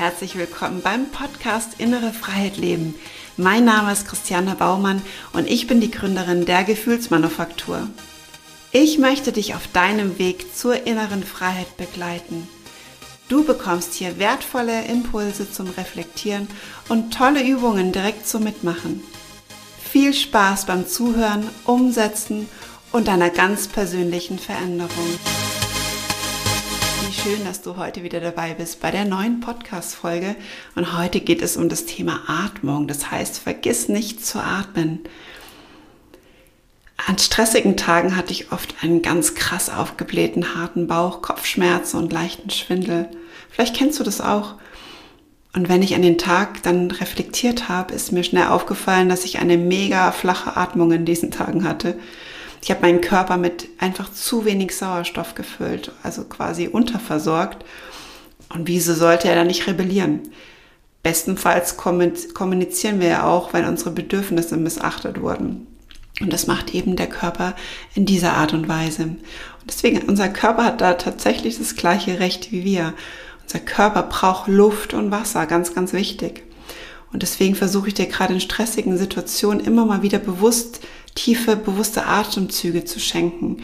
herzlich willkommen beim Podcast Innere Freiheit Leben. Mein Name ist Christiane Baumann und ich bin die Gründerin der Gefühlsmanufaktur. Ich möchte dich auf deinem Weg zur inneren Freiheit begleiten. Du bekommst hier wertvolle Impulse zum Reflektieren und tolle Übungen direkt zum Mitmachen. Viel Spaß beim Zuhören, Umsetzen und deiner ganz persönlichen Veränderung schön, dass du heute wieder dabei bist bei der neuen Podcast-Folge. Und heute geht es um das Thema Atmung. Das heißt, vergiss nicht zu atmen. An stressigen Tagen hatte ich oft einen ganz krass aufgeblähten, harten Bauch, Kopfschmerzen und leichten Schwindel. Vielleicht kennst du das auch. Und wenn ich an den Tag dann reflektiert habe, ist mir schnell aufgefallen, dass ich eine mega flache Atmung in diesen Tagen hatte. Ich habe meinen Körper mit einfach zu wenig Sauerstoff gefüllt, also quasi unterversorgt. Und wieso sollte er dann nicht rebellieren? Bestenfalls kommunizieren wir ja auch, wenn unsere Bedürfnisse missachtet wurden. Und das macht eben der Körper in dieser Art und Weise. Und deswegen, unser Körper hat da tatsächlich das gleiche Recht wie wir. Unser Körper braucht Luft und Wasser, ganz, ganz wichtig. Und deswegen versuche ich dir gerade in stressigen Situationen immer mal wieder bewusst tiefe, bewusste Atemzüge zu schenken.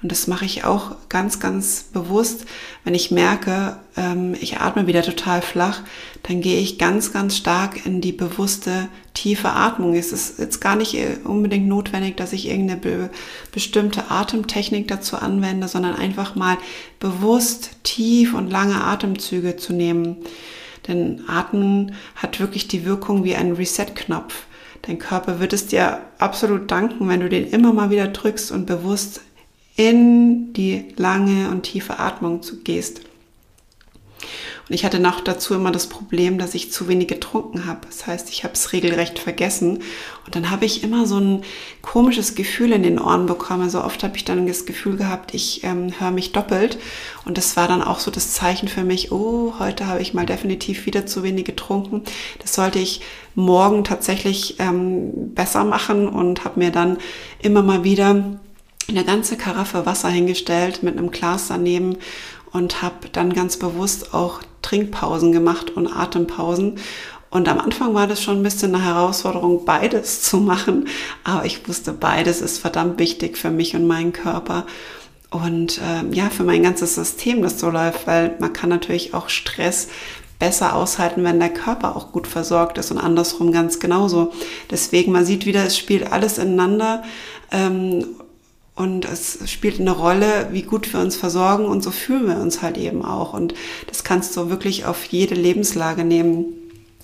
Und das mache ich auch ganz, ganz bewusst. Wenn ich merke, ähm, ich atme wieder total flach, dann gehe ich ganz, ganz stark in die bewusste, tiefe Atmung. Es ist jetzt gar nicht äh, unbedingt notwendig, dass ich irgendeine be bestimmte Atemtechnik dazu anwende, sondern einfach mal bewusst tief und lange Atemzüge zu nehmen. Denn Atmen hat wirklich die Wirkung wie ein Reset-Knopf. Dein Körper wird es dir absolut danken, wenn du den immer mal wieder drückst und bewusst in die lange und tiefe Atmung gehst. Und ich hatte noch dazu immer das Problem, dass ich zu wenig getrunken habe. Das heißt, ich habe es regelrecht vergessen. Und dann habe ich immer so ein komisches Gefühl in den Ohren bekommen. So oft habe ich dann das Gefühl gehabt, ich ähm, höre mich doppelt. Und das war dann auch so das Zeichen für mich, oh, heute habe ich mal definitiv wieder zu wenig getrunken. Das sollte ich morgen tatsächlich ähm, besser machen und habe mir dann immer mal wieder eine ganze Karaffe Wasser hingestellt mit einem Glas daneben und habe dann ganz bewusst auch Trinkpausen gemacht und Atempausen. Und am Anfang war das schon ein bisschen eine Herausforderung, beides zu machen. Aber ich wusste, beides ist verdammt wichtig für mich und meinen Körper. Und äh, ja, für mein ganzes System, das so läuft, weil man kann natürlich auch Stress besser aushalten, wenn der Körper auch gut versorgt ist und andersrum ganz genauso. Deswegen, man sieht wieder, es spielt alles ineinander. Ähm, und es spielt eine Rolle, wie gut wir uns versorgen und so fühlen wir uns halt eben auch. Und das kannst du wirklich auf jede Lebenslage nehmen.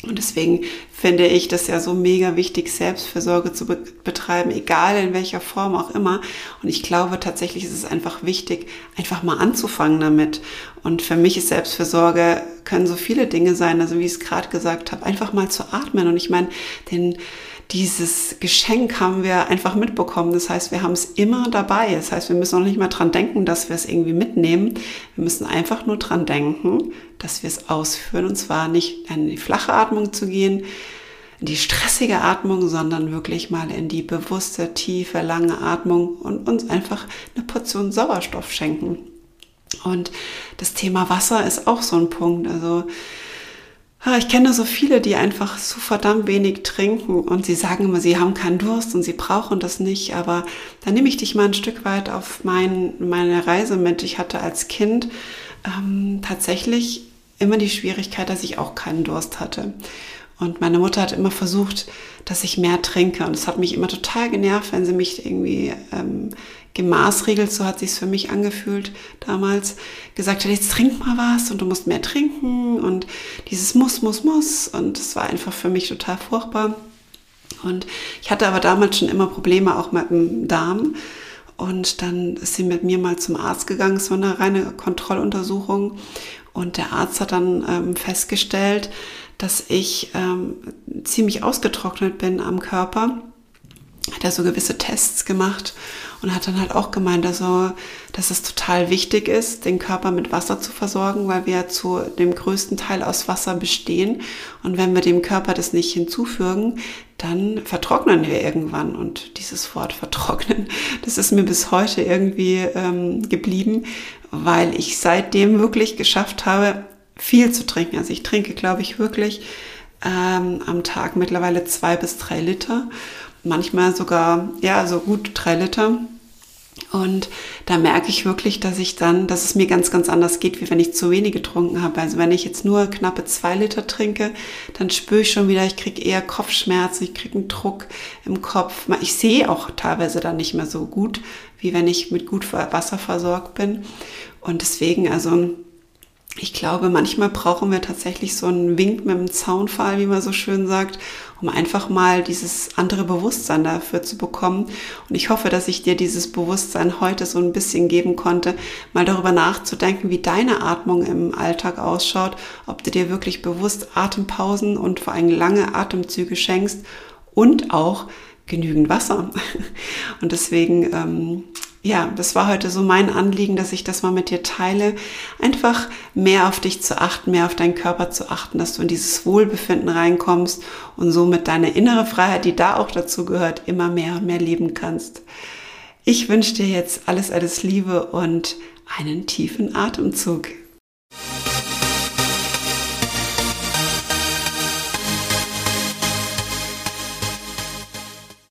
Und deswegen finde ich das ja so mega wichtig, Selbstfürsorge zu be betreiben, egal in welcher Form auch immer. Und ich glaube tatsächlich ist es einfach wichtig, einfach mal anzufangen damit. Und für mich ist Selbstfürsorge, können so viele Dinge sein, also wie ich es gerade gesagt habe, einfach mal zu atmen. Und ich meine, den dieses Geschenk haben wir einfach mitbekommen. Das heißt, wir haben es immer dabei. Das heißt, wir müssen auch nicht mal dran denken, dass wir es irgendwie mitnehmen. Wir müssen einfach nur dran denken, dass wir es ausführen. Und zwar nicht in die flache Atmung zu gehen, in die stressige Atmung, sondern wirklich mal in die bewusste, tiefe, lange Atmung und uns einfach eine Portion Sauerstoff schenken. Und das Thema Wasser ist auch so ein Punkt. Also ich kenne so viele, die einfach so verdammt wenig trinken und sie sagen immer, sie haben keinen Durst und sie brauchen das nicht. Aber da nehme ich dich mal ein Stück weit auf mein, meine Reise mit. Ich hatte als Kind ähm, tatsächlich immer die Schwierigkeit, dass ich auch keinen Durst hatte. Und meine Mutter hat immer versucht, dass ich mehr trinke. Und es hat mich immer total genervt, wenn sie mich irgendwie ähm, gemaßregelt, so hat sich's für mich angefühlt damals, gesagt hat, jetzt trink mal was und du musst mehr trinken und dieses muss, muss, muss. Und es war einfach für mich total furchtbar. Und ich hatte aber damals schon immer Probleme auch mit dem Darm. Und dann ist sie mit mir mal zum Arzt gegangen, war eine reine Kontrolluntersuchung. Und der Arzt hat dann ähm, festgestellt, dass ich ähm, ziemlich ausgetrocknet bin am Körper. Hat er so gewisse Tests gemacht und hat dann halt auch gemeint, also, dass es total wichtig ist, den Körper mit Wasser zu versorgen, weil wir zu dem größten Teil aus Wasser bestehen. Und wenn wir dem Körper das nicht hinzufügen, dann vertrocknen wir irgendwann. Und dieses Wort vertrocknen, das ist mir bis heute irgendwie ähm, geblieben, weil ich seitdem wirklich geschafft habe, viel zu trinken. Also ich trinke, glaube ich, wirklich ähm, am Tag mittlerweile zwei bis drei Liter. Manchmal sogar, ja, so gut drei Liter. Und da merke ich wirklich, dass ich dann, dass es mir ganz, ganz anders geht, wie wenn ich zu wenig getrunken habe. Also wenn ich jetzt nur knappe zwei Liter trinke, dann spüre ich schon wieder, ich kriege eher Kopfschmerzen, ich kriege einen Druck im Kopf. Ich sehe auch teilweise dann nicht mehr so gut, wie wenn ich mit gut Wasser versorgt bin. Und deswegen, also ich glaube, manchmal brauchen wir tatsächlich so einen Wink mit dem Zaunfall, wie man so schön sagt, um einfach mal dieses andere Bewusstsein dafür zu bekommen. Und ich hoffe, dass ich dir dieses Bewusstsein heute so ein bisschen geben konnte, mal darüber nachzudenken, wie deine Atmung im Alltag ausschaut, ob du dir wirklich bewusst Atempausen und vor allem lange Atemzüge schenkst und auch genügend Wasser. Und deswegen ähm, ja, das war heute so mein Anliegen, dass ich das mal mit dir teile. Einfach mehr auf dich zu achten, mehr auf deinen Körper zu achten, dass du in dieses Wohlbefinden reinkommst und somit deine innere Freiheit, die da auch dazu gehört, immer mehr und mehr leben kannst. Ich wünsche dir jetzt alles, alles Liebe und einen tiefen Atemzug.